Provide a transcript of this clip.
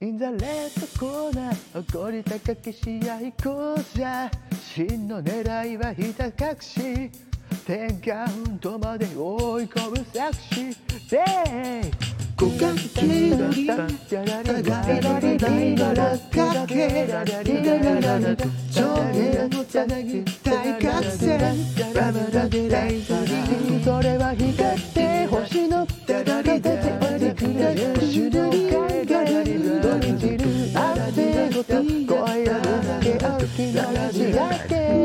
インザレッドコーナー怒り高き試合こうぜ真の狙いはひた隠し10カウントまで追い込む作詞。で互角気取り互いのリリーのかけ頂点をつなぎ大覚醒ラマダでライブそれは光「怖いやつだけ歩き慣れ」